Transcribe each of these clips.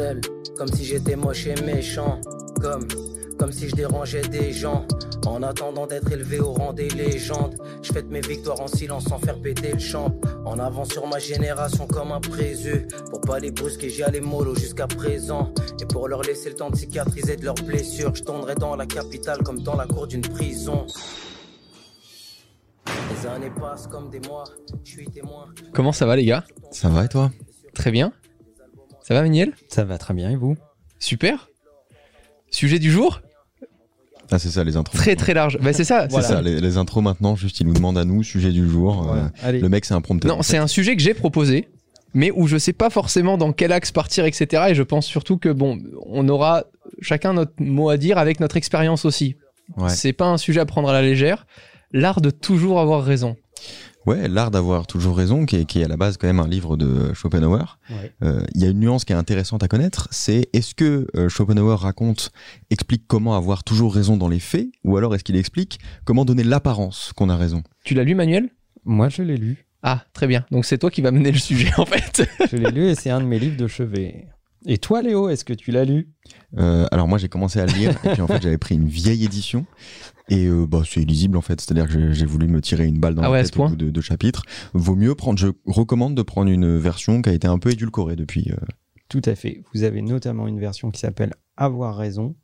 Seul, comme si j'étais moche et méchant. Comme, comme si je dérangeais des gens. En attendant d'être élevé au rang des légendes, je fête mes victoires en silence sans faire péter le champ. En avant sur ma génération comme un présu. Pour pas les brusquer, j'y allais mollo jusqu'à présent. Et pour leur laisser le temps de cicatriser de leurs blessures, je tournerai dans la capitale comme dans la cour d'une prison. Les années passent comme des mois, je suis témoin. Comment ça va les gars? Ça va et toi? Très bien. Ça va Méniel Ça va très bien et vous? Super. Sujet du jour? Ah, c'est ça, les intros. Très très large. Bah, c'est ça. C'est c'est ça, les, les intros maintenant, juste il nous demande à nous, sujet du jour. Voilà. euh, Allez, le mec, c'est un prompteur. Non, c'est un sujet que j'ai proposé, mais où je sais pas forcément dans quel axe partir, etc. Et je pense surtout que bon, on aura chacun notre mot à dire avec notre expérience aussi. Ouais. C'est pas un sujet à prendre à la légère. L'art de toujours avoir raison. Ouais, l'art d'avoir toujours raison, qui est, qui est à la base quand même un livre de Schopenhauer. Ouais. Euh, Il y a une nuance qui est intéressante à connaître, c'est est-ce que euh, Schopenhauer raconte, explique comment avoir toujours raison dans les faits, ou alors est-ce qu'il explique comment donner l'apparence qu'on a raison? Tu l'as lu, Manuel? Moi je l'ai lu. Ah, très bien. Donc c'est toi qui vas mener le sujet en fait. Je l'ai lu et c'est un de mes livres de chevet. Et toi Léo, est-ce que tu l'as lu? Euh, Alors moi j'ai commencé à le lire, et puis en fait j'avais pris une vieille édition, et euh, bah, c'est illisible en fait, c'est-à-dire que j'ai- voulu me tirer une balle dans Ah la ouais, tête au bout de deux chapitres. Vaut mieux prendre, je recommande de prendre une version qui a été un peu édulcorée depuis. euh, Tout à fait. Vous avez notamment une version qui s'appelle Avoir raison,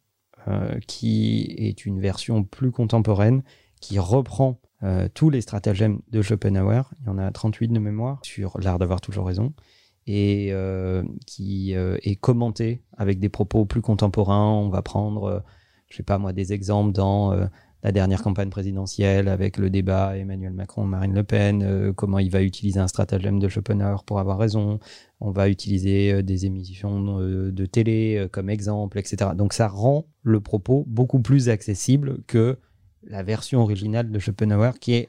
euh, qui est une version plus contemporaine, qui reprend euh, tous les stratagèmes de Schopenhauer. Il y en a 38 de mémoire sur l'art d'avoir toujours raison. Et euh, qui euh, est commentée avec des propos plus contemporains. On va prendre, euh, je sais pas moi, des exemples dans euh, la dernière campagne présidentielle avec le débat Emmanuel Macron-Marine Le Pen, euh, comment il va utiliser un stratagème de Schopenhauer pour avoir raison, on va utiliser euh, des émissions euh, de télé euh, comme exemple, etc. Donc ça rend le propos beaucoup plus accessible que la version originale de Schopenhauer qui est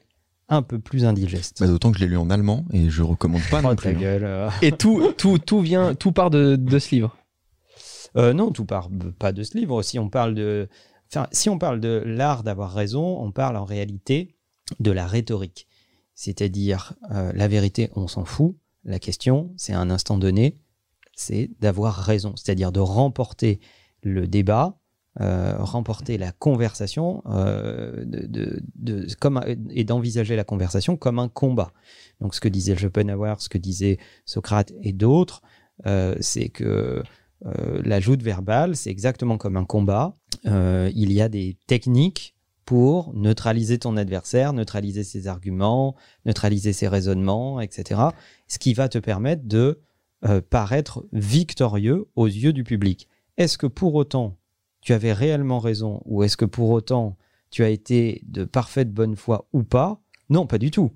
un peu plus indigeste. bah, D'autant que je l'ai lu en allemand, et je recommande pas Oh, non ta plus. hein. gueule. Et tout, tout, tout vient, tout part de, de ce livre? Euh, non, tout part pas de ce livre. Si on parle de, enfin, si on parle de l'art d'avoir raison, on parle en réalité de la rhétorique. C'est-à-dire, euh, la vérité, on s'en fout. La question, c'est à un instant donné, c'est d'avoir raison. C'est-à-dire de remporter le débat, euh, remporter la conversation, euh, et d'envisager la conversation comme un combat. Donc, ce que disait Schopenhauer, ce que disait Socrate et d'autres, c'est que euh, la joute verbale, c'est exactement comme un combat. Euh, il y a des techniques pour neutraliser ton adversaire, neutraliser ses arguments, neutraliser ses raisonnements, etc. Ce qui va te permettre de euh, paraître victorieux aux yeux du public. Est-ce que pour autant tu avais réellement raison ou est-ce que pour autant tu as été de parfaite bonne foi ou pas? Non, pas du tout.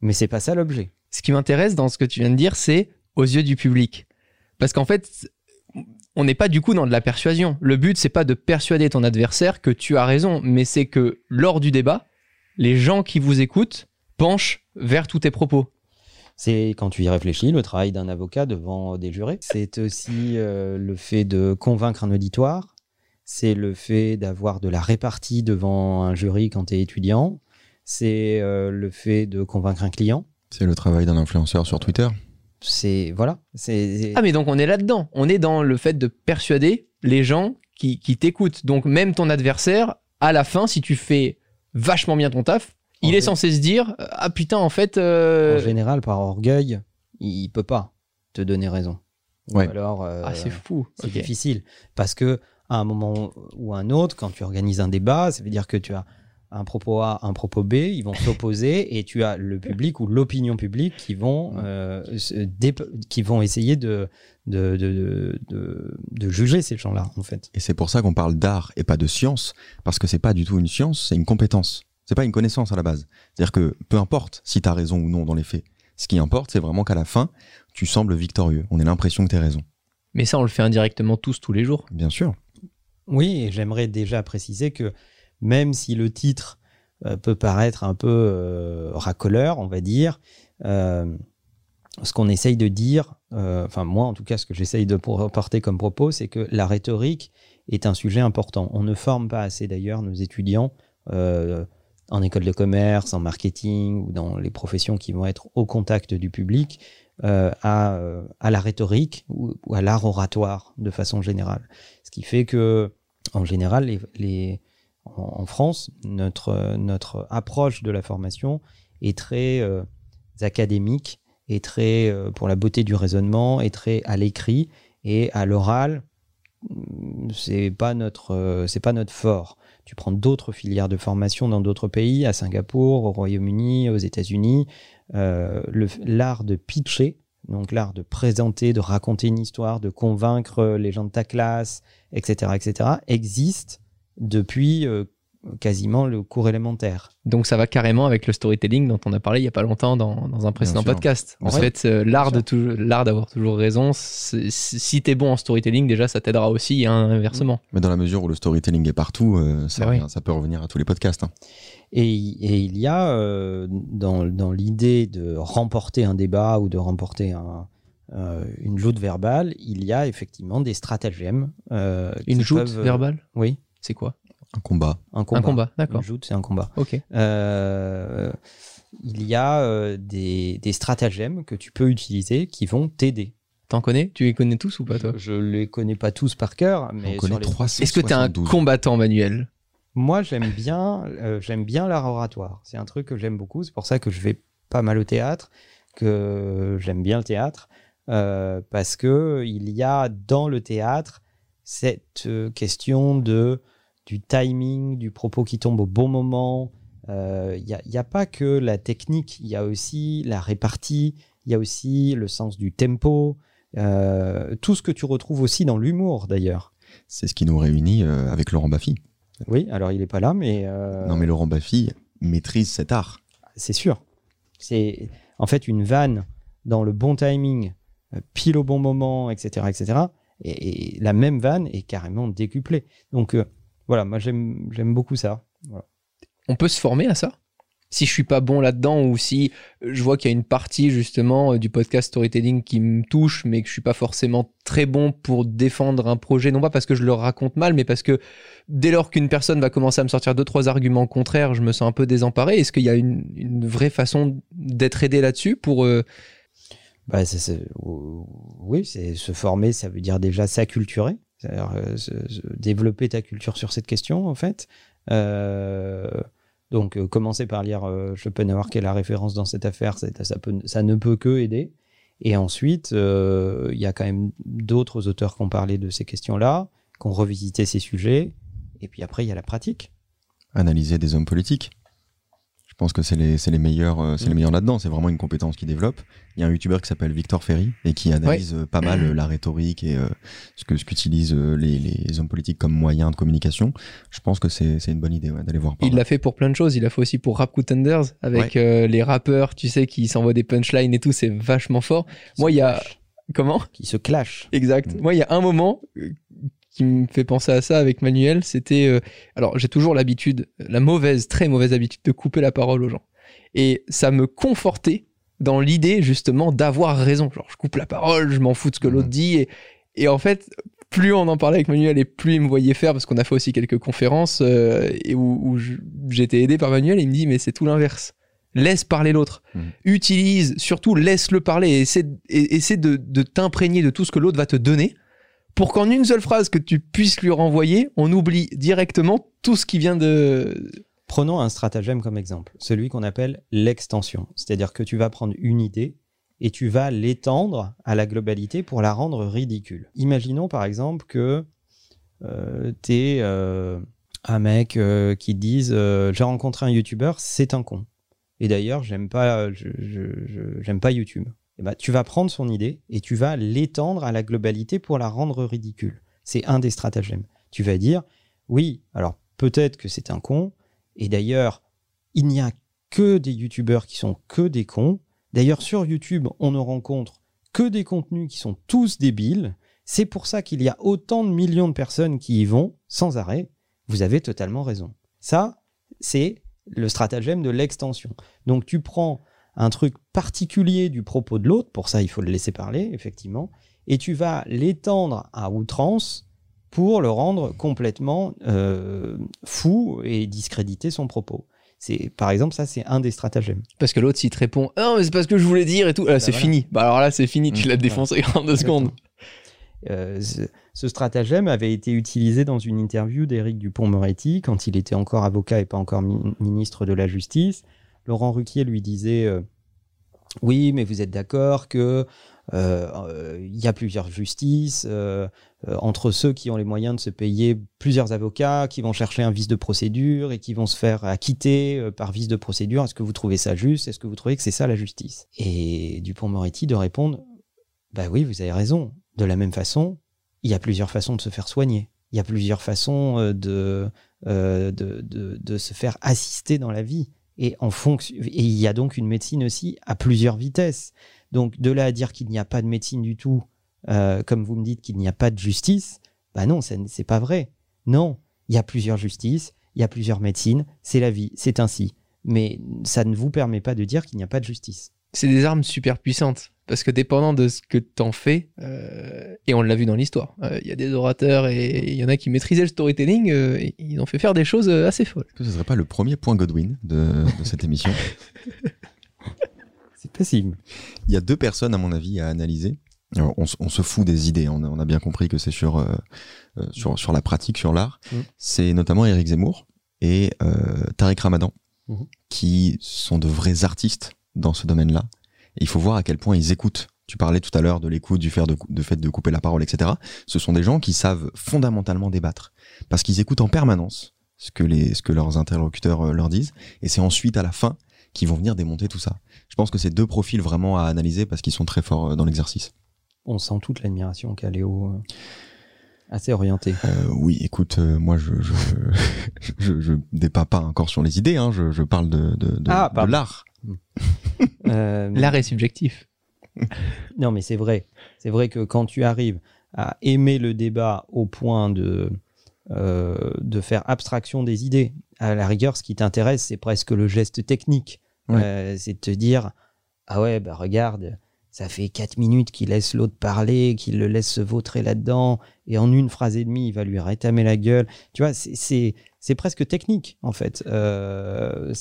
Mais c'est pas ça l'objet. Ce qui m'intéresse dans ce que tu viens de dire, c'est aux yeux du public. Parce qu'en fait, on n'est pas du coup dans de la persuasion. Le but, c'est pas de persuader ton adversaire que tu as raison, mais c'est que lors du débat, les gens qui vous écoutent penchent vers tous tes propos. C'est quand tu y réfléchis, le travail d'un avocat devant des jurés. C'est aussi euh, le fait de convaincre un auditoire. C'est le fait d'avoir de la répartie devant un jury quand tu es étudiant. C'est euh, le fait de convaincre un client. C'est le travail d'un influenceur sur Twitter. C'est voilà. C'est Ah, mais donc on est là-dedans. On est dans le fait de persuader les gens qui, qui t'écoutent. Donc même ton adversaire, à la fin, si tu fais vachement bien ton taf, il est censé se dire Ah putain, en fait. euh, en général par orgueil, il peut pas te donner raison. Ou Ouais. alors euh, Ah, c'est fou. c'est difficile parce que à un moment ou un autre, quand tu organises un débat, ça veut dire que tu as un propos A, un propos B, ils vont s'opposer et tu as le public ou l'opinion publique qui vont euh, qui vont essayer de de, de, de, de juger ces gens-là en fait. Et c'est pour ça qu'on parle d'art et pas de science, parce que c'est pas du tout une science, c'est une compétence. C'est pas une connaissance à la base. C'est-à-dire que peu importe si tu as raison ou non dans les faits. Ce qui importe, c'est vraiment qu'à la fin, tu sembles victorieux. On a l'impression que tu as raison. Mais ça, on le fait indirectement tous, tous les jours. Bien sûr. Oui, et j'aimerais déjà préciser que même si le titre euh, peut paraître un peu euh, racoleur, on va dire, euh, ce qu'on essaye de dire, enfin moi en tout cas, ce que j'essaye de porter comme propos, c'est que la rhétorique est un sujet important. On ne forme pas assez d'ailleurs nos étudiants en école de commerce, en marketing ou dans les professions qui vont être au contact du public à, la rhétorique ou, à l'art oratoire de façon générale. Ce qui fait que, en général, les- en, France, notre, approche de la formation est très euh, académique, est très euh, pour la beauté du raisonnement, est très à l'écrit et à l'oral. mm, C'est pas notre, euh, c'est pas notre fort. Tu prends d'autres filières de formation dans d'autres pays, à Singapour, au Royaume-Uni, aux États-Unis. l'art de pitcher, donc l'art de présenter, de raconter une histoire, de convaincre les gens de ta classe, etc., etc., existe depuis euh, quasiment le cours élémentaire. Donc ça va carrément avec le storytelling dont on a parlé il y a pas longtemps dans, dans un précédent podcast. En Ouais. fait, euh, l'art d'avoir toujours raison. Si t'es bon en storytelling, déjà ça t'aidera aussi hein, inversement. Mais dans la mesure où le storytelling est partout, euh, ça, Bah oui. ça peut revenir à tous les podcasts. hein. Et, et il y a euh, dans, dans l'idée de remporter un débat ou de remporter un, euh, une joute verbale, il y a effectivement des stratagèmes. euh, Une joute peuvent- verbale, Oui, c'est quoi Un combat. un combat. Un combat, d'accord. Une joute, c'est un combat. Ok. Euh, il y a euh, des, des stratagèmes que tu peux utiliser qui vont t'aider. T'en connais? Tu les connais tous ou pas toi? Je les connais pas tous par cœur, mais On les- 372. Est-ce que t'es un combattant manuel? Moi, j'aime bien, euh, j'aime bien l'art oratoire. C'est un truc que j'aime beaucoup. C'est pour ça que je vais pas mal au théâtre, que j'aime bien le théâtre, euh, parce que il y a dans le théâtre cette question de du timing, du propos qui tombe au bon moment. Euh, Il n'y a, il y a pas que la technique, il y a aussi la répartie, il y a aussi le sens du tempo, euh, tout ce que tu retrouves aussi dans l'humour d'ailleurs. C'est ce qui nous réunit euh, avec Laurent Baffy. Oui, alors il est pas là, mais euh, Non, mais Laurent Baffy maîtrise cet art. c'est sûr. C'est en fait une vanne dans le bon timing, euh, pile au bon moment, etc., etc. Et, et la même vanne est carrément décuplée. Donc euh, voilà, moi j'aime j'aime beaucoup ça. Voilà. On peut se former à ça? Si je suis pas bon là-dedans ou si je vois qu'il y a une partie justement euh, du podcast storytelling qui me touche mais que je suis pas forcément très bon pour défendre un projet non pas parce que je le raconte mal mais parce que dès lors qu'une personne va commencer à me sortir deux trois arguments contraires je me sens un peu désemparé est-ce qu'il y a une, une vraie façon d'être aidé là-dessus pour euh, Bah, c'est- c'est- oui, c'est se former, ça veut dire déjà s'acculturer, c'est-à-dire euh, développer ta culture sur cette question en fait. Euh, donc euh, commencer par lire euh, Schopenhauer qui est la référence dans cette affaire, ça, ne peut que aider. Et ensuite, il y a quand même d'autres auteurs qui ont parlé de ces questions-là, qui ont revisité ces sujets. Et puis après, il y a la pratique. Analyser des hommes politiques. Je pense que c'est les, meilleurs, euh, c'est les Mm. meilleurs là-dedans. C'est vraiment une compétence qu'ils développent. Il y a un youtubeur qui s'appelle Victor Ferry et qui analyse euh, pas mal euh, la rhétorique et euh, ce que ce qu'utilisent les, les hommes politiques comme moyen de communication. Je pense que c'est une bonne idée ouais, d'aller voir. par il l'a fait pour plein de choses il l'a fait aussi pour Rap Contenders avec euh, les rappeurs tu sais qui s'envoient des punchlines et tout c'est vachement fort moi il y a comment? Qui se clashent. Exact. Mm. Moi, il y a un moment qui me fait penser à ça avec Manuel, c'était... euh, alors, j'ai toujours l'habitude, la mauvaise, très mauvaise habitude de couper la parole aux gens. Et ça me confortait dans l'idée, justement, d'avoir raison. Genre, je coupe la parole, je m'en fous de ce que l'autre dit. Et, et en fait, plus on en parlait avec Manuel et plus il me voyait faire, parce qu'on a fait aussi quelques conférences euh, et où, j'étais aidé par Manuel, et il me dit, mais c'est tout l'inverse. Laisse parler l'autre. Mhm. Utilise, surtout laisse-le parler et essaie, et- essaie de, de t'imprégner de tout ce que l'autre va te donner pour qu'en une seule phrase que tu puisses lui renvoyer, on oublie directement tout ce qui vient de... Prenons un stratagème comme exemple, celui qu'on appelle l'extension. C'est-à-dire que tu vas prendre une idée et tu vas l'étendre à la globalité pour la rendre ridicule. Imaginons par exemple que euh, tu es un mec euh, qui te dise euh, J'ai rencontré un YouTuber, c'est un con. Et d'ailleurs, j'aime pas YouTube. Eh ben, tu vas prendre son idée et tu vas l'étendre à la globalité pour la rendre ridicule. C'est un des stratagèmes. Tu vas dire Oui, alors peut-être que c'est un con, et d'ailleurs, il n'y a que des youtubeurs qui sont que des cons. D'ailleurs, sur YouTube, on ne rencontre que des contenus qui sont tous débiles. C'est pour ça qu'il y a autant de millions de personnes qui y vont sans arrêt. Vous avez totalement raison. Ça, c'est le stratagème de l'extension. Donc tu prends un truc particulier du propos de l'autre, pour ça il faut le laisser parler, effectivement, et tu vas l'étendre à outrance pour le rendre complètement euh, fou et discréditer son propos. C'est par exemple ça, c'est un des stratagèmes. Parce que l'autre, s'il te répond Ah, mais c'est pas ce que je voulais dire et tout, ah, c'est voilà. fini. Bah alors là, c'est fini, tu Mmh. l'as défoncé en deux secondes. Euh, ce, ce stratagème avait été utilisé dans une interview d'Éric Dupont-Moretti quand il était encore avocat et pas encore mi- ministre de la Justice. Laurent Ruquier lui disait euh, Oui, mais vous êtes d'accord que euh, il y a plusieurs justices euh, entre ceux qui ont les moyens de se payer plusieurs avocats, qui vont chercher un vice de procédure et qui vont se faire acquitter par vice de procédure. Est-ce que vous trouvez ça juste? Est-ce que vous trouvez que c'est ça la justice? Et Dupont-Moretti de répondre Bah oui, vous avez raison. De la même façon, il y a plusieurs façons de se faire soigner. Il y a plusieurs façons de se faire assister dans la vie. Et, en fonction, il y a donc une médecine aussi à plusieurs vitesses. Donc de là à dire qu'il n'y a pas de médecine du tout, euh, comme vous me dites qu'il n'y a pas de justice, bah non, c'est pas vrai. Non, il y a plusieurs justices, il y a plusieurs médecines, c'est la vie, c'est ainsi. Mais ça ne vous permet pas de dire qu'il n'y a pas de justice. C'est des armes super puissantes. Parce que dépendant de ce que t'en fais, euh, et on l'a vu dans l'histoire, euh, il y a des orateurs et il y en a qui maîtrisaient le storytelling, euh, et ils ont fait faire des choses assez folles. Est-ce que ce serait pas le premier point Godwin de, de cette émission? C'est possible. Il y a deux personnes, à mon avis, à analyser. Alors, on, se fout des idées. On a, on a bien compris que c'est sur, sur, sur la pratique, sur l'art. Mm. C'est notamment Eric Zemmour et euh, Tariq Ramadan, Mhm. qui sont de vrais artistes dans ce domaine-là. Il faut voir à quel point ils écoutent. Tu parlais tout à l'heure de l'écoute, du fait de, fait de couper la parole, etc. Ce sont des gens qui savent fondamentalement débattre. Parce qu'ils écoutent en permanence ce que, les, ce que leurs interlocuteurs euh, leur disent. Et c'est ensuite, à la fin, qu'ils vont venir démonter tout ça. Je pense que c'est deux profils vraiment à analyser parce qu'ils sont très forts euh, dans l'exercice. On sent toute l'admiration qu'a Léo. euh, assez orienté. Euh, oui, écoute, euh, moi je je, je je dépas pas encore sur les idées, hein, je, je parle de de, de, Ah, de l'art. Euh, L'art est subjectif. Non, mais c'est vrai. C'est vrai que quand tu arrives à aimer le débat au point de, euh, de faire abstraction des idées, à la rigueur, ce qui t'intéresse, c'est presque le geste technique. Ouais. Euh, c'est de te dire Ah ouais, bah regarde, ça fait 4 minutes qu'il laisse l'autre parler, qu'il le laisse se vautrer là-dedans, et en une phrase et demie, il va lui rétamer la gueule. Tu vois, c'est- presque technique, en fait. Euh,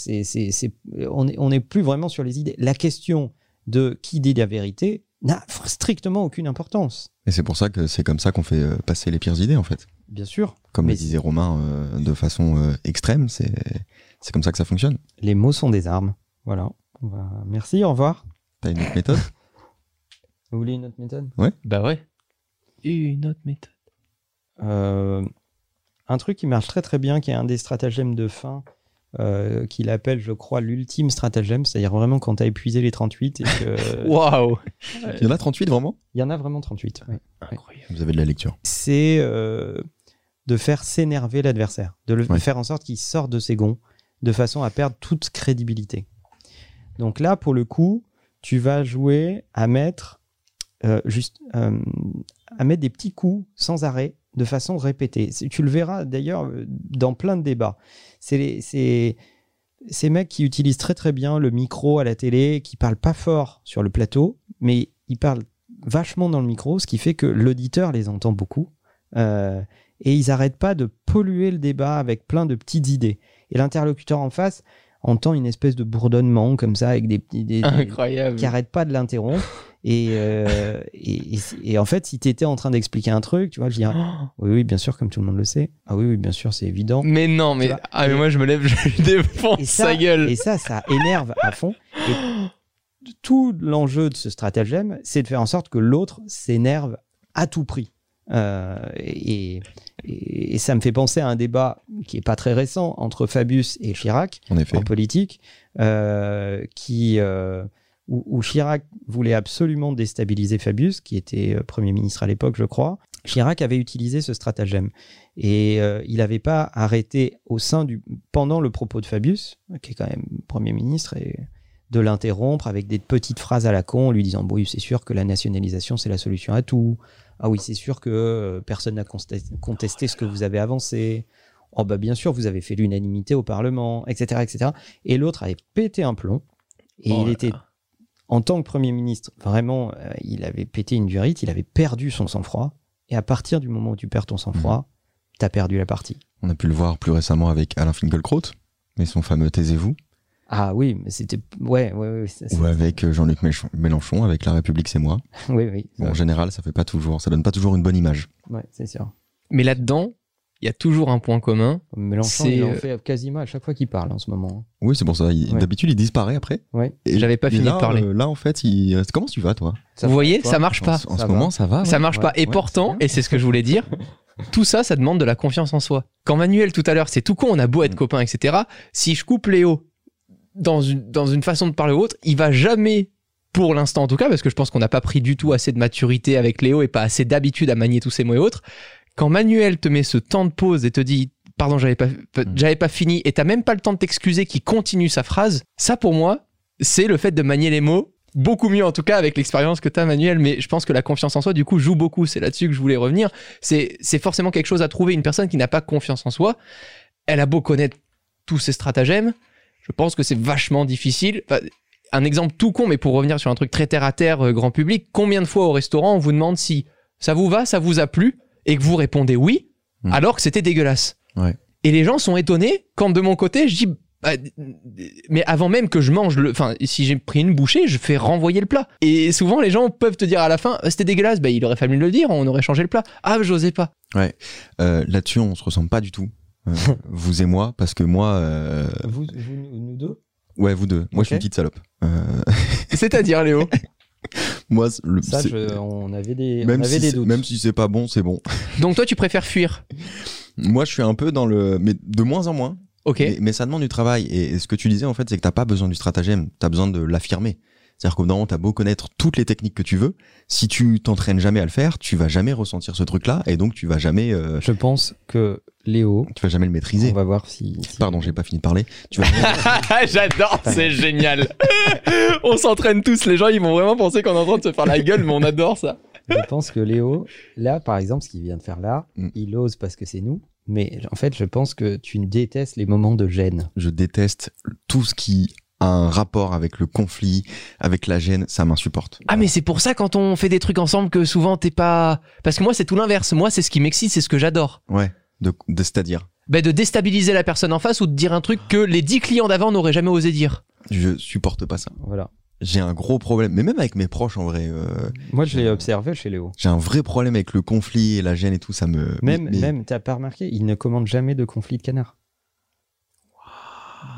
on n'est on plus vraiment sur les idées. La question de qui dit la vérité n'a strictement aucune importance. Et c'est pour ça que c'est comme ça qu'on fait euh, passer les pires idées en fait. Bien sûr, Comme le disait Romain euh, de façon euh, extrême, c'est comme ça que ça fonctionne. les mots sont des armes. Voilà. Merci, au revoir. T'as une autre méthode? Vous voulez une autre méthode? Bah ouais. Une autre méthode. Euh, Un truc qui marche très très bien, qui est un des stratagèmes de fin, euh, qu'il appelle, je crois, l'ultime stratagème, c'est-à-dire vraiment quand tu as épuisé les 38 et que... Waouh Il y en a 38 vraiment? Il y en a vraiment 38. oui. Incroyable. Vous avez de la lecture. c'est euh, de faire s'énerver l'adversaire, de le Ouais. faire en sorte qu'il sorte de ses gonds, de façon à perdre toute crédibilité. Donc là, pour le coup, tu vas jouer à mettre euh, juste euh, à mettre des petits coups sans arrêt, de façon répétée. Tu le verras d'ailleurs euh, dans plein de débats. C'est les- c'est ces mecs qui utilisent très très bien le micro à la télé, qui parlent pas fort sur le plateau, mais ils parlent vachement dans le micro, ce qui fait que l'auditeur les entend beaucoup. Euh, et ils n'arrêtent pas de polluer le débat avec plein de petites idées. Et l'interlocuteur en face entend une espèce de bourdonnement comme ça, avec des petits. des- qui n'arrête pas de l'interrompre. Et, euh, et, et- et en fait, si tu étais en train d'expliquer un truc, tu vois, je dirais Oh. Oui, oui, bien sûr, comme tout le monde le sait. Ah oui, oui, bien sûr, c'est évident. Mais non, mais, ah, mais et- moi je me lève, je lui défonce Et sa ça, gueule. et ça, ça énerve à fond. Et tout l'enjeu de ce stratagème, c'est de faire en sorte que l'autre s'énerve à tout prix. Euh, et, et- et ça me fait penser à un débat qui est pas très récent entre Fabius et Chirac En effet. en politique, euh, qui, euh, où, où Chirac voulait absolument déstabiliser Fabius, qui était euh, Premier ministre à l'époque, je crois. Chirac avait utilisé ce stratagème. Et euh, il n'avait pas arrêté au sein du, pendant le propos de Fabius, qui est quand même Premier ministre, et de l'interrompre avec des petites phrases à la con, en lui disant Bon, oui, c'est sûr que la nationalisation, c'est la solution à tout. Ah oui, c'est sûr que euh, personne n'a contesté, ce que vous avez avancé. Oh, bah, bien sûr, vous avez fait l'unanimité au Parlement, etc. etc. Et l'autre avait pété un plomb. Et Oh il était. En tant que Premier ministre, vraiment, euh, il avait pété une durite, il avait perdu son sang-froid. Et à partir du moment où tu perds ton sang-froid, t'as perdu la partie. On a pu le voir plus récemment avec Alain Finkielkraut, Mais son fameux Taisez-vous. Ah oui, mais c'était. Ouais, ouais, ouais. ça, Ou avec euh, Jean-Luc Mélenchon- avec La République, c'est moi. Oui, oui. Bon, en général, ça fait pas toujours, ça donne pas toujours une bonne image. Ouais, c'est sûr. Mais là-dedans, il y a toujours un point commun. Mélenchon, C'est, il en euh, fait quasiment à chaque fois qu'il parle en ce moment. Oui, c'est pour ça. il- Ouais. D'habitude, il disparaît après. Ouais. Et- J'avais pas et fini là, de parler. euh, là, en fait, il... comment tu vas, toi? Ça Vous voyez, toi ça marche En, pas. en Ça ce va. moment, ça va. Ça ouais. marche ouais, pas. Et ouais, pourtant, c'est bien. et c'est ce que je voulais dire, tout ça, ça demande de la confiance en soi. Quand Manuel, tout à l'heure, c'est tout con, on a beau être Mm. copains, etc. Si je coupe Léo dans une, dans une façon de parler ou autre, il va jamais, pour l'instant en tout cas, parce que je pense qu'on n'a pas pris du tout assez de maturité avec Léo et pas assez d'habitude à manier tous ces mots et autres. Quand Manuel te met ce temps de pause et te dit, pardon, j'avais pas, j'avais pas fini, et t'as même pas le temps de t'excuser, qui continue sa phrase, ça pour moi, c'est le fait de manier les mots beaucoup mieux en tout cas avec l'expérience que tu as Manuel. Mais je pense que la confiance en soi du coup joue beaucoup. C'est là-dessus que je voulais revenir. C'est c'est forcément quelque chose à trouver. Une personne qui n'a pas confiance en soi elle a beau connaître tous ses stratagèmes je pense que c'est vachement difficile. Enfin, un exemple tout con mais pour revenir sur un truc très terre à terre euh, grand public combien de fois au restaurant on vous demande si ça vous va ça vous a plu? Et que vous répondez oui Mm. alors que c'était dégueulasse Ouais. et les gens sont étonnés quand de mon côté je dis bah, mais avant même que je mange le enfin si j'ai pris une bouchée je fais renvoyer le plat et souvent les gens peuvent te dire à la fin c'était dégueulasse bah il aurait fallu le dire on aurait changé le plat ah j'osais pas Euh, Là-dessus, on se ressemble pas du tout. Euh, vous et moi, parce que moi, euh, Vous, vous- nous deux? Ouais, vous deux. Moi, je suis une petite salope. Euh, c'est-à-dire Léo? moi, le- Ça, je- on avait des, on même avait si des doutes. même si c'est pas bon, c'est bon. donc toi tu préfères fuir? Moi, je suis un peu dans le, mais de moins en moins. ok Mais, mais ça demande du travail. Et, et ce que tu disais, en fait, c'est que t'as pas besoin du stratagème. T'as besoin de l'affirmer. C'est-à-dire qu'au bout d'un moment, t'as beau connaître toutes les techniques que tu veux. Si tu t'entraînes jamais à le faire, tu vas jamais ressentir ce truc-là. Et donc, tu vas jamais, euh, Je pense que Léo, tu vas jamais le maîtriser. on va voir si. si- Pardon, j'ai pas fini de parler. Tu vas J'adore, c'est génial. on s'entraîne tous, les gens ils vont vraiment penser qu'on est en train de se faire la gueule, mais on adore ça. Je pense que Léo, là, par exemple, ce qu'il vient de faire là, Mm. il ose parce que c'est nous. Mais en fait, je pense que tu détestes les moments de gêne. je déteste tout ce qui a un rapport avec le conflit, avec la gêne, ça m'insupporte. Ah mais c'est pour ça quand on fait des trucs ensemble que souvent t'es pas... Parce que moi c'est tout l'inverse, moi c'est ce qui m'excite, c'est ce que j'adore. Ouais, de, de- c'est-à-dire, Ben, de déstabiliser la personne en face ou de dire un truc que les 10 clients d'avant n'auraient jamais osé dire. je supporte pas ça. Voilà. J'ai un gros problème, mais même avec mes proches en vrai, euh, Moi, je l'ai observé chez Léo. j'ai un vrai problème avec le conflit et la gêne et tout, ça me... Même, mais- même, t'as pas remarqué, il ne commande jamais de conflit de canard.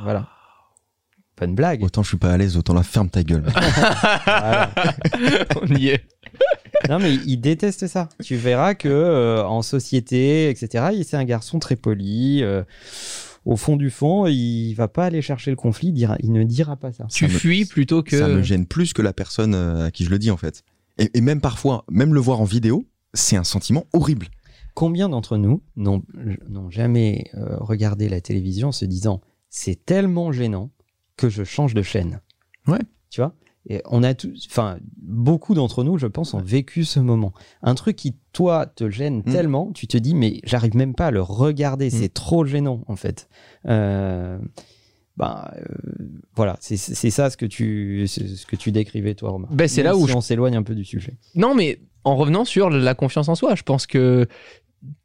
Voilà. Pas une blague. Autant je suis pas à l'aise, autant la ferme ta gueule. Voilà. on y est. Non, mais il déteste ça. Tu verras que euh, en société, etc., il- c'est un garçon très poli. euh, au fond du fond, il va pas aller chercher le conflit. Il, dira- il ne dira pas ça. Tu fuis plutôt que... Ça me gêne plus que la personne euh, à qui je le dis en fait. Et, et même parfois, même le voir en vidéo, c'est un sentiment horrible. Combien d'entre nous n'ont n'ont jamais euh, regardé la télévision en se disant c'est tellement gênant que je change de chaîne Ouais. Tu vois? Et on a tous, enfin, beaucoup d'entre nous, je pense, ont vécu ce moment. Un truc qui, toi, te gêne Mm. tellement, tu te dis, mais j'arrive même pas à le regarder, Mm. c'est trop gênant, en fait. Euh, ben, euh, voilà, c'est c'est ça ce que tu, ce que tu décrivais, toi, Romain. Ben, c'est là où si je- on s'éloigne un peu du sujet. Non, mais en revenant sur la confiance en soi, je pense que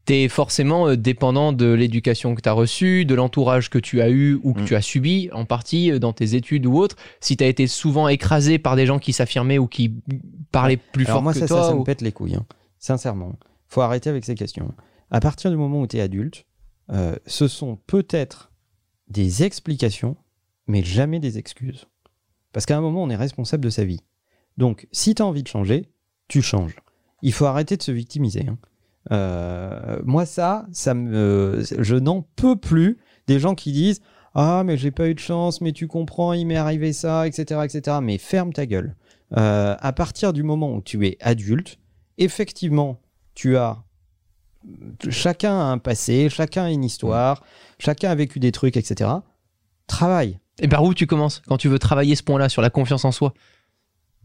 t'es forcément euh, dépendant de l'éducation que t'as reçue, de l'entourage que tu as eu ou que Mm. tu as subi, en partie euh, dans tes études ou autres. Si t'as été souvent écrasé par des gens qui s'affirmaient ou qui parlaient plus Alors fort moi, que ça, toi, ça, ça ou- me pète les couilles. hein. Sincèrement. Faut arrêter avec ces questions. À partir du moment où tu es adulte, euh, ce sont peut-être des explications, mais jamais des excuses. Parce qu'à un moment, on est responsable de sa vie. Donc, si tu as envie de changer, tu changes. Il faut arrêter de se victimiser. hein. Euh, moi, ça, ça me, je n'en peux plus des gens qui disent Ah, mais j'ai pas eu de chance, mais tu comprends, il m'est arrivé ça, etc. etc. Mais ferme ta gueule. Euh, à partir du moment où tu es adulte, effectivement, tu as. Chacun a un passé, chacun a une histoire, chacun a vécu des trucs, etc. Travaille. Et par où tu commences quand tu veux travailler ce point-là sur la confiance en soi?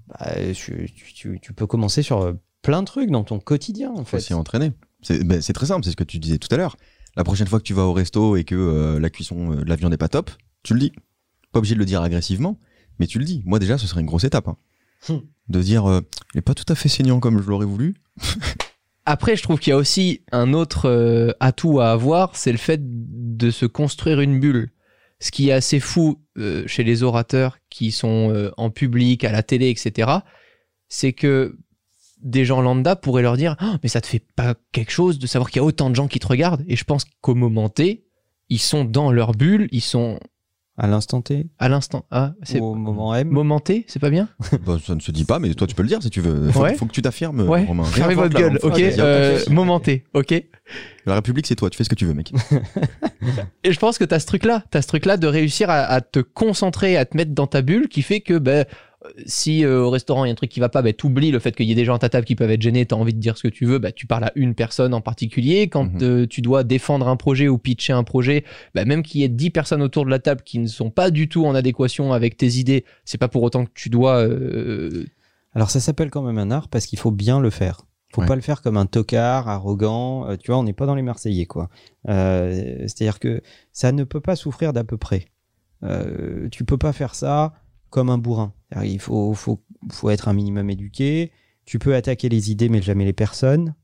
Bah, tu, tu- tu- tu peux commencer sur euh, plein de trucs dans ton quotidien, en faut fait. s'y entraîner. C'est ben, c'est très simple, c'est ce que tu disais tout à l'heure. La prochaine fois que tu vas au resto et que euh, la cuisson euh, de la viande n'est pas top, tu le dis. Pas obligé de le dire agressivement, mais tu le dis. Moi déjà, ce serait une grosse étape. hein. Hmm. De dire, euh, il est pas tout à fait saignant comme je l'aurais voulu. Après, je trouve qu'il y a aussi un autre euh, atout à avoir, c'est le fait de se construire une bulle. ce qui est assez fou euh, chez les orateurs qui sont euh, en public, à la télé, etc., c'est que des gens lambda pourraient leur dire Ah, mais ça te fait pas quelque chose de savoir qu'il y a autant de gens qui te regardent et je pense qu'au moment T ils sont dans leur bulle ils sont À l'instant T à l'instant ah c'est Au moment M moment T c'est pas bien Bah, ça ne se dit pas, mais toi tu peux le dire si tu veux. Faut, Ouais. faut que tu t'affirmes, Ouais. Romain. fermez votre gueule ok euh, moment T ok La République, c'est toi, tu fais ce que tu veux, mec. Et je pense que tu as ce truc-là, tu as ce truc-là de réussir à, à te concentrer, à te mettre dans ta bulle, qui fait que ben, si euh, au restaurant il y a un truc qui va pas, ben, t'oublies le fait qu'il y ait des gens à ta table qui peuvent être gênés, tu as envie de dire ce que tu veux, ben, tu parles à une personne en particulier. Quand Mhm. euh, tu dois défendre un projet ou pitcher un projet, ben, même qu'il y ait 10 personnes autour de la table qui ne sont pas du tout en adéquation avec tes idées, c'est pas pour autant que tu dois... euh, Alors ça s'appelle quand même un art parce qu'il faut bien le faire. Faut Ouais. pas le faire comme un tocard, arrogant. tu vois, on n'est pas dans les Marseillais, quoi. C'est-à-dire que ça ne peut pas souffrir d'à peu près. Tu peux pas faire ça comme un bourrin. Il faut, faut, faut être un minimum éduqué. Tu peux attaquer les idées, mais jamais les personnes.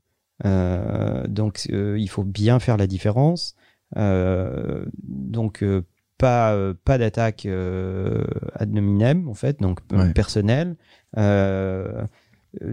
Euh, donc, euh, il faut bien faire la différence. Euh, donc, pas, pas d'attaque ad nominem, en fait, donc Ouais. personnelle.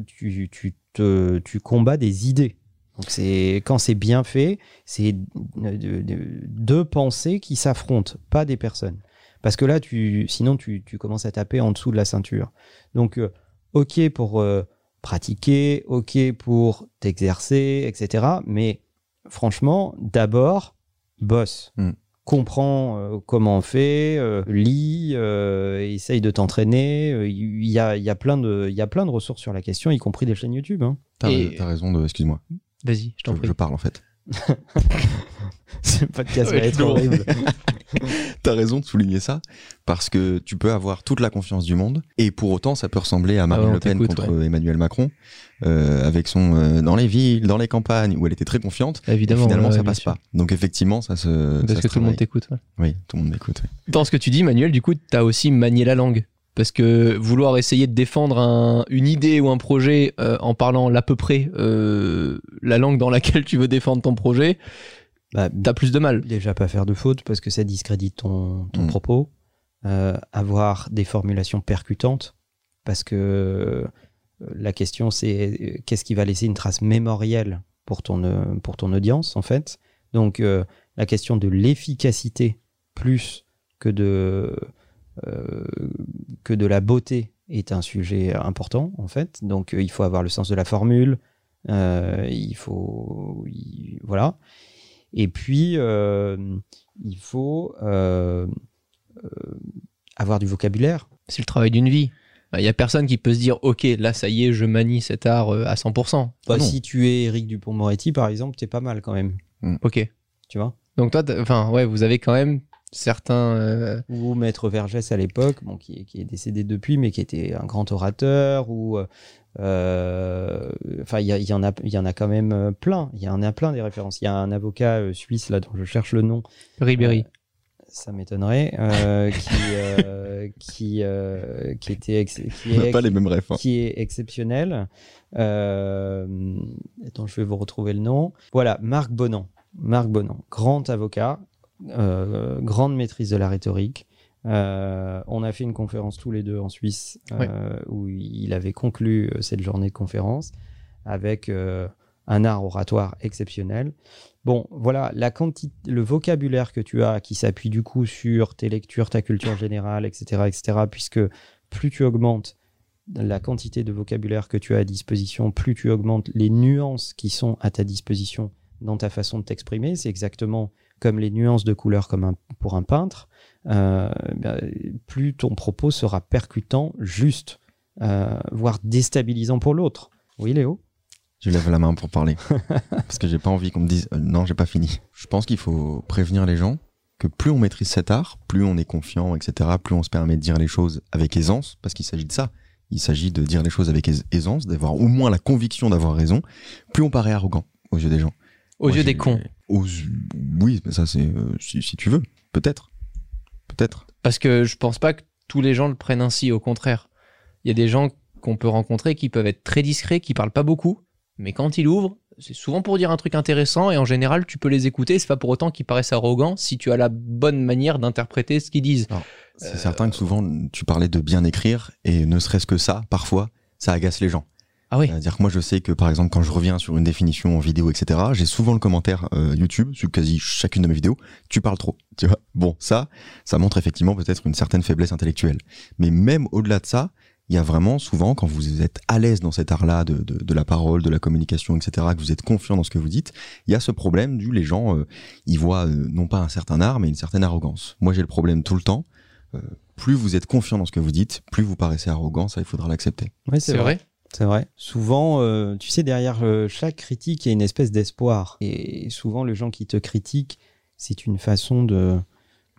Tu, tu, te, tu combats des idées. Donc c'est quand c'est bien fait, c'est de- de- deux pensées qui s'affrontent, pas des personnes. Parce que là, tu, sinon tu, tu commences à taper en dessous de la ceinture. Donc euh, ok pour euh, pratiquer, ok pour t'exercer, etc. Mais franchement, d'abord, bosse. Mm. Comprends euh, comment on fait, euh, lis, euh, essaye de t'entraîner. Euh, Il y, a, il y, a plein de- il y a plein de ressources sur la question, y compris des chaînes YouTube. hein. T'as Et- raison de. Excuse-moi, Vas-y, je t'en prie. je parle en fait. Ce podcast va Ouais, être horrible. T'as raison de souligner ça, parce que tu peux avoir toute la confiance du monde, et pour autant, ça peut ressembler à Marine Ah ouais, Le Pen contre Emmanuel Macron, euh, avec son euh, dans les villes, dans les campagnes, où elle était très confiante. et Évidemment. finalement, ouais, ça passe pas. Donc effectivement, ça se. Parce ça que se tout le monde t'écoute. ouais. Oui, tout le monde m'écoute. Dans ce que tu dis, Manuel, du coup, tu as aussi manié la langue. Parce que vouloir essayer de défendre un- une idée ou un projet euh, en parlant l'à peu près euh, la langue dans laquelle tu veux défendre ton projet, Bah, t'as plus de mal. déjà pas faire de faute parce que ça discrédite ton, ton Mm. propos. Euh, avoir des formulations percutantes parce que euh, la question c'est euh, qu'est-ce qui va laisser une trace mémorielle pour ton, euh, pour ton audience en fait. Donc euh, la question de l'efficacité plus que de, euh, que de la beauté est un sujet important en fait. Donc euh, il faut avoir le sens de la formule. euh, il faut il- voilà et puis euh, il faut euh, euh, avoir du vocabulaire C'est le travail d'une vie. Il y a personne qui peut se dire, ok, là, ça y est, je manie cet art à 100%. Bah, si tu es Eric Dupont-Moretti par exemple t'es pas mal quand même Ok. tu vois? Donc toi, enfin, ouais, vous avez quand même certains. euh, ou Maître Vergès à l'époque, bon, qui, est- qui est décédé depuis, mais qui était un grand orateur, ou euh, enfin il y, en a, il y en a quand même euh, plein. Il y en a plein des références. Il y a un avocat euh, suisse là dont je cherche le nom, Ribéry. ça m'étonnerait, euh, qui euh, qui euh, qui était qui est, pas les mêmes refs. hein. qui est exceptionnel. Euh, attends, je vais vous retrouver le nom. Voilà, Marc Bonan. Marc Bonan, grand avocat, grande maîtrise de la rhétorique. Euh, on a fait une conférence tous les deux en Suisse euh, où il avait conclu euh, cette journée de conférence avec euh, un art oratoire exceptionnel. Bon, voilà, la quantité, le vocabulaire que tu as qui s'appuie du coup sur tes lectures, ta culture générale, etc., etc., puisque plus tu augmentes la quantité de vocabulaire que tu as à disposition, plus tu augmentes les nuances qui sont à ta disposition dans ta façon de t'exprimer. C'est exactement comme les nuances de couleur comme un- pour un peintre. Euh, ben, plus ton propos sera percutant, juste, euh, voire déstabilisant pour l'autre. Oui, Léo? Je lève la main pour parler. Parce que j'ai pas envie qu'on me dise euh, non, j'ai pas fini. Je pense qu'il faut prévenir les gens que plus on maîtrise cet art, plus on est confiant, etc., plus on se permet de dire les choses avec aisance, parce qu'il s'agit de ça. Il s'agit de dire les choses avec ais- aisance, d'avoir au moins la conviction d'avoir raison, plus on paraît arrogant aux yeux des gens. Aux Moi, yeux des cons. aux- Oui, mais ça c'est euh, si, si tu veux, peut-être. Peut-être. Parce que je pense pas que tous les gens le prennent ainsi, au contraire. Il y a des gens qu'on peut rencontrer qui peuvent être très discrets, qui parlent pas beaucoup, mais quand ils ouvrent, c'est souvent pour dire un truc intéressant et en général, tu peux les écouter. C'est pas pour autant qu'ils paraissent arrogants si tu as la bonne manière d'interpréter ce qu'ils disent. C'est certain que souvent, tu parlais de bien écrire et ne serait-ce que ça, parfois, ça agace les gens. Ah oui. C'est-à-dire que moi, je sais que par exemple, quand je reviens sur une définition en vidéo, etc., j'ai souvent le commentaire euh, YouTube sur quasi chacune de mes vidéos. Tu parles trop. Tu vois. Bon, ça, ça montre effectivement peut-être une certaine faiblesse intellectuelle. Mais même au-delà de ça, il y a vraiment souvent, quand vous êtes à l'aise dans cet art-là de, de, de, la parole, de la communication, etc., que vous êtes confiant dans ce que vous dites, il y a ce problème du les gens, euh, ils voient euh, non pas un certain art, mais une certaine arrogance. Moi, j'ai le problème tout le temps. Euh, plus vous êtes confiant dans ce que vous dites, plus vous paraissez arrogant, ça, il faudra l'accepter. Oui, c'est vrai. C'est vrai. Souvent, euh, tu sais, derrière euh, chaque critique, il y a une espèce d'espoir. Et souvent, les gens qui te critiquent, c'est une façon de,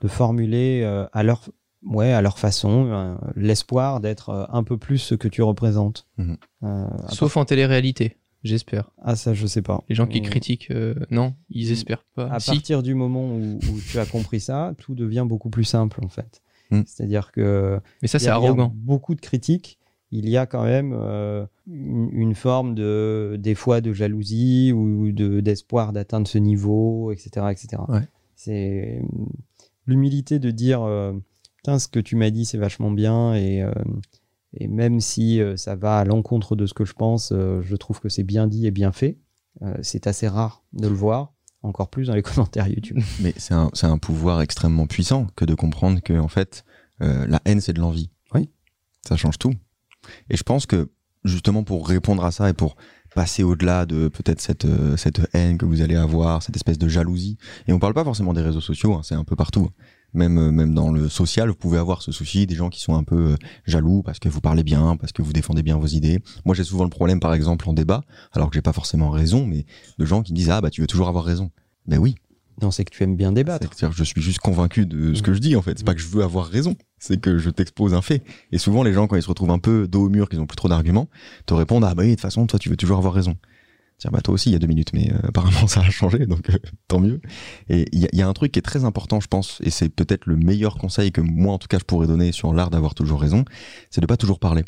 de formuler euh, à leur ouais, à leur façon, euh, l'espoir d'être euh, un peu plus ce que tu représentes. Mhm. Euh, Sauf en télé-réalité, j'espère. Ah, ça, je sais pas. Les gens qui critiquent, euh, non, ils espèrent pas. À Si. partir du moment où, où tu as compris ça, tout devient beaucoup plus simple, en fait. Mhm. C'est-à-dire que Mais ça, c'est arrogant. Beaucoup de critiques, il y a quand même euh, une, une forme de, des fois, de jalousie ou de d'espoir d'atteindre ce niveau, etc., etc. Ouais. C'est l'humilité de dire, euh, putain, ce que tu m'as dit, c'est vachement bien et euh, et même si euh, ça va à l'encontre de ce que je pense, je trouve que c'est bien dit et bien fait. C'est assez rare de le voir, encore plus dans les commentaires YouTube. Mais c'est un, c'est un pouvoir extrêmement puissant que de comprendre que en fait euh, la haine c'est de l'envie. Oui. Ça change tout. Et je pense que justement pour répondre à ça et pour passer au-delà de peut-être cette euh, cette haine que vous allez avoir, cette espèce de jalousie. Et on parle pas forcément des réseaux sociaux, hein, c'est un peu partout. Même euh, même dans le social, vous pouvez avoir ce souci des gens qui sont un peu euh, jaloux parce que vous parlez bien, parce que vous défendez bien vos idées. Moi, j'ai souvent le problème par exemple en débat, alors que j'ai pas forcément raison, mais de gens qui disent ah bah tu veux toujours avoir raison. Ben oui, Non, c'est que tu aimes bien débattre. c'est-à-dire que je suis juste convaincu de ce que je dis en fait. C'est pas que je veux avoir raison, c'est que je t'expose un fait. Et souvent les gens quand ils se retrouvent un peu dos au mur, qu'ils ont plus trop d'arguments, te répondent ah bah oui de toute façon toi tu veux toujours avoir raison. Tiens bah toi aussi il y a deux minutes, mais euh, apparemment ça a changé donc euh, tant mieux. Et il y a, il y a un truc qui est très important je pense, et c'est peut-être le meilleur conseil que moi en tout cas je pourrais donner sur l'art d'avoir toujours raison, c'est de pas toujours parler.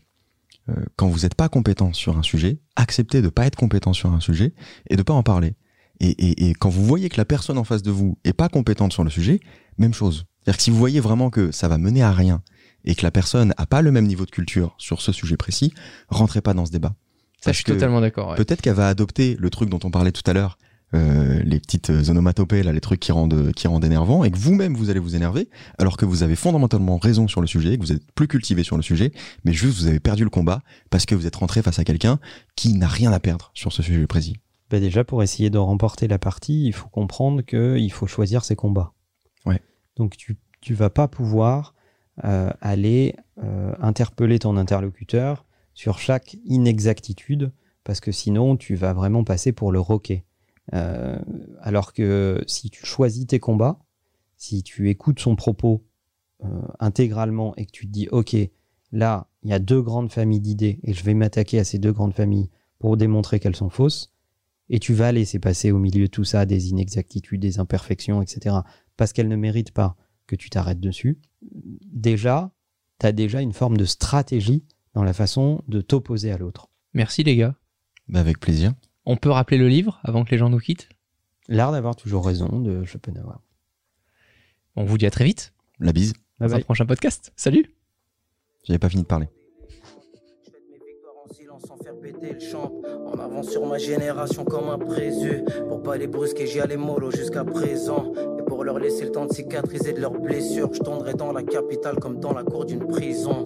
Euh, quand vous n'êtes pas compétent sur un sujet, acceptez de pas être compétent sur un sujet et de pas en parler. Et, et, et quand vous voyez que la personne en face de vous est pas compétente sur le sujet, même chose. C'est-à-dire que si vous voyez vraiment que ça va mener à rien et que la personne a pas le même niveau de culture sur ce sujet précis, rentrez pas dans ce débat. Ça, Parce je suis totalement d'accord. ouais. Peut-être qu'elle va adopter le truc dont on parlait tout à l'heure, euh, les petites onomatopées, là, les trucs qui rendent, qui rendent énervant, et que vous-même vous allez vous énerver, alors que vous avez fondamentalement raison sur le sujet, que vous êtes plus cultivé sur le sujet, mais juste vous avez perdu le combat parce que vous êtes rentré face à quelqu'un qui n'a rien à perdre sur ce sujet précis. Bah déjà, pour essayer de remporter la partie, il faut comprendre qu'il faut choisir ses combats. Ouais. Donc, tu ne vas pas pouvoir euh, aller euh, interpeller ton interlocuteur sur chaque inexactitude, parce que sinon, tu vas vraiment passer pour le roquet. Euh, alors que si tu choisis tes combats, si tu écoutes son propos intégralement et que tu te dis, OK, là, il y a deux grandes familles d'idées et je vais m'attaquer à ces deux grandes familles pour démontrer qu'elles sont fausses, et tu vas laisser passer au milieu de tout ça des inexactitudes, des imperfections, etc., parce qu'elles ne méritent pas que tu t'arrêtes dessus, déjà, tu as déjà une forme de stratégie dans la façon de t'opposer à l'autre. Merci les gars. Bah, avec plaisir. On peut rappeler le livre avant que les gens nous quittent? L'art d'avoir toujours raison de Schopenhauer. On vous dit à très vite La bise. Bye dans un bye. prochain podcast. Salut J'avais pas fini de parler. Péter le champ. En avant sur ma génération comme un présu. Pour pas les brusquer, j'y allais mollo jusqu'à présent. Et pour leur laisser le temps de cicatriser de leurs blessures, je tomberai dans la capitale comme dans la cour d'une prison.